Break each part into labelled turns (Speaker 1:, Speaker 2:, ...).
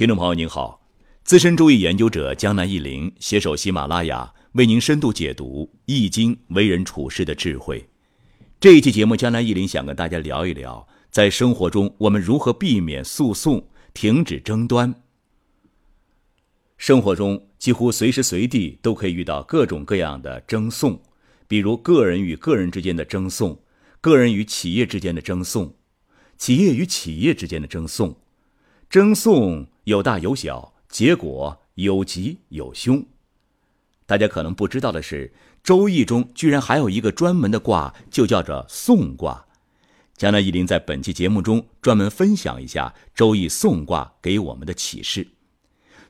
Speaker 1: 听众朋友您好，资深周易研究者江南忆林携手喜马拉雅为您深度解读《易经》为人处事的智慧。这一期节目，江南忆林想跟大家聊一聊，在生活中我们如何避免诉讼、停止争端。生活中几乎随时随地都可以遇到各种各样的争讼，比如个人与个人之间的争讼，个人与企业之间的争讼。企业与企业之间的争讼，争讼有大有小，结果有吉有凶。大家可能不知道的是，《周易》中居然还有一个专门的卦，就叫做讼卦。江南一林在本期节目中专门分享一下《周易》讼卦给我们的启示。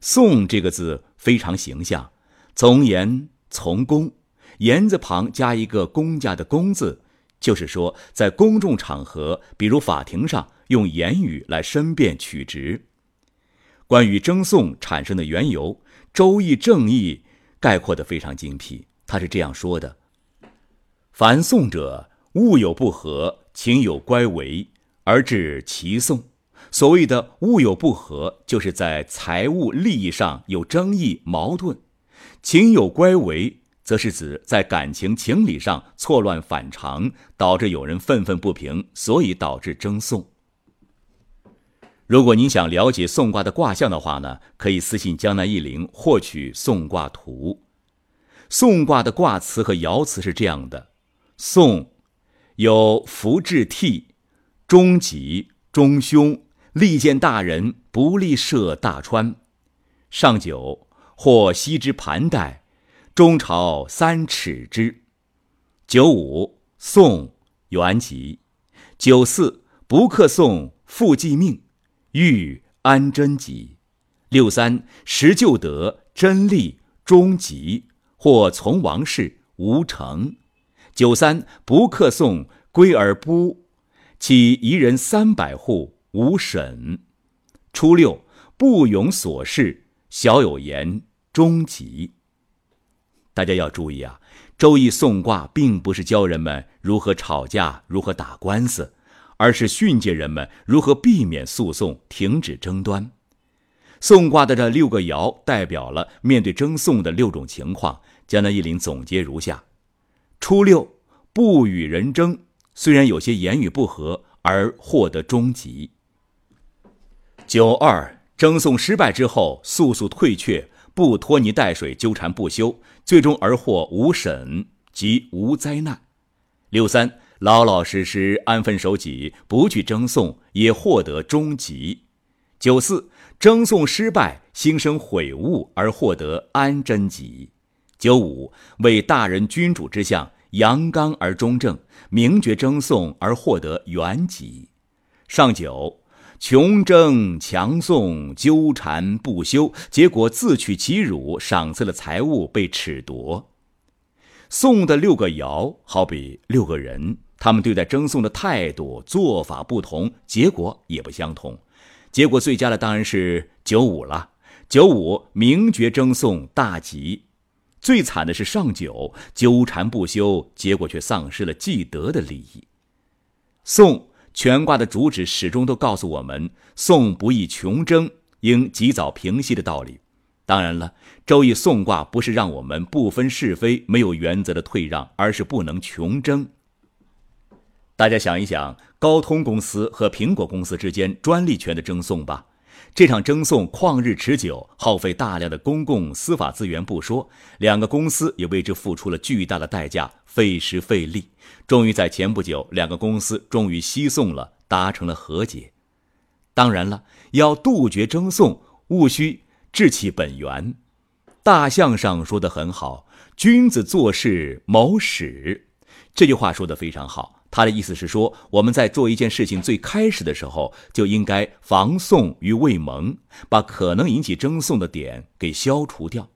Speaker 1: 讼这个字非常形象，从严从公，言字旁加一个公家的公字。就是说，在公众场合，比如法庭上，用言语来申辩曲直。关于争讼产生的缘由，《周易》正义概括的非常精辟。他是这样说的：“凡讼者，物有不合，情有乖违，而致其讼。所谓的物有不合，就是在财物利益上有争议矛盾；情有乖违。”则是指在感情情理上错乱反常，导致有人愤愤不平，所以导致争讼。如果您想了解宋卦的卦象的话呢，可以私信江南易林获取宋卦图。宋卦的卦辞和爻辞是这样的：宋，有福至替，中吉中凶，利见大人，不利涉大川。上九，或西之盘带。中朝三尺之，九五宋元吉，九四不克宋复继命，欲安贞吉，六三时就得真立终吉，或从王室无成，九三不克宋归而不，起夷人三百户无审，初六不永所事，小有言终吉。大家要注意啊，《周易》送卦并不是教人们如何吵架、如何打官司，而是训诫人们如何避免诉讼、停止争端。送卦的这六个爻代表了面对争讼的六种情况。江南一林总结如下：初六，不与人争，虽然有些言语不合，而获得终吉。九二，争讼失败之后，速速退却。不拖泥带水纠缠不休，最终而获无审即无灾难。六三老老实实安分守己，不去争讼，也获得终吉。九四争讼失败，心生悔悟而获得安贞吉。九五为大人君主之相，阳刚而中正，明觉争讼而获得元吉。上九。穷争强送，纠缠不休，结果自取其辱，赏赐了财物被褫夺。宋的六个爻好比六个人，他们对待争讼的态度、做法不同，结果也不相同。结果最佳的当然是九五了。九五明觉争讼大吉，最惨的是上九纠缠不休，结果却丧失了既得的利益。宋。全卦的主旨始终都告诉我们：讼不宜穷争，应及早平息的道理。当然了，周易讼卦不是让我们不分是非、没有原则的退让，而是不能穷争。大家想一想，高通公司和苹果公司之间专利权的争讼吧。这场争讼旷日持久，耗费大量的公共司法资源不说，两个公司也为之付出了巨大的代价，费时费力。终于在前不久，两个公司终于西讼了，达成了和解。当然了，要杜绝争讼，务须治其本源。大象上说的很好：“君子做事谋始。”这句话说的非常好。他的意思是说，我们在做一件事情最开始的时候，就应该防讼于未萌，把可能引起争讼的点给消除掉。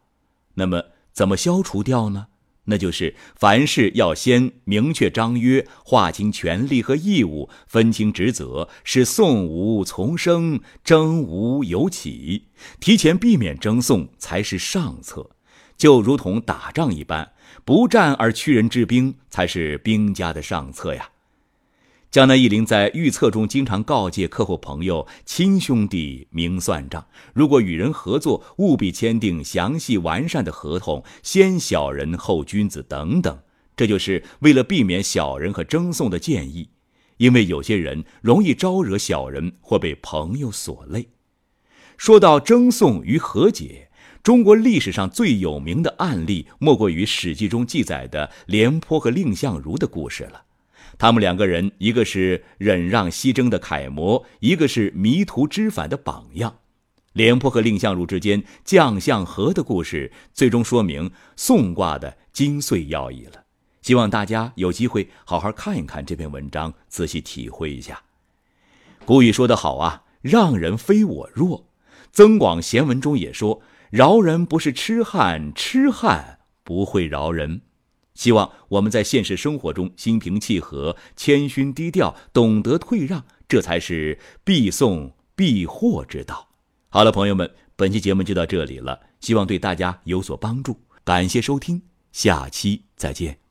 Speaker 1: 那么，怎么消除掉呢？那就是凡事要先明确章约，划清权利和义务，分清职责，使讼无从生，争无有起，提前避免争讼才是上策。就如同打仗一般。不战而屈人之兵，才是兵家的上策呀。江南忆林在预测中经常告诫客户朋友：“亲兄弟明算账，如果与人合作，务必签订详细完善的合同，先小人后君子等等。”这就是为了避免小人和争讼的建议，因为有些人容易招惹小人或被朋友所累。说到争讼与和解，中国历史上最有名的案例，莫过于《史记》中记载的廉颇和蔺相如的故事了。他们两个人，一个是忍让西征的楷模，一个是迷途知返的榜样。廉颇和蔺相如之间将相和的故事，最终说明宋卦的精髓要义了。希望大家有机会好好看一看这篇文章，仔细体会一下。古语说得好啊，“让人非我弱”。增广贤文中也说：“饶人不是痴汉，痴汉不会饶人。”希望我们在现实生活中心平气和、谦虚低调、懂得退让，这才是必送必获之道。好了，朋友们，本期节目就到这里了，希望对大家有所帮助。感谢收听，下期再见。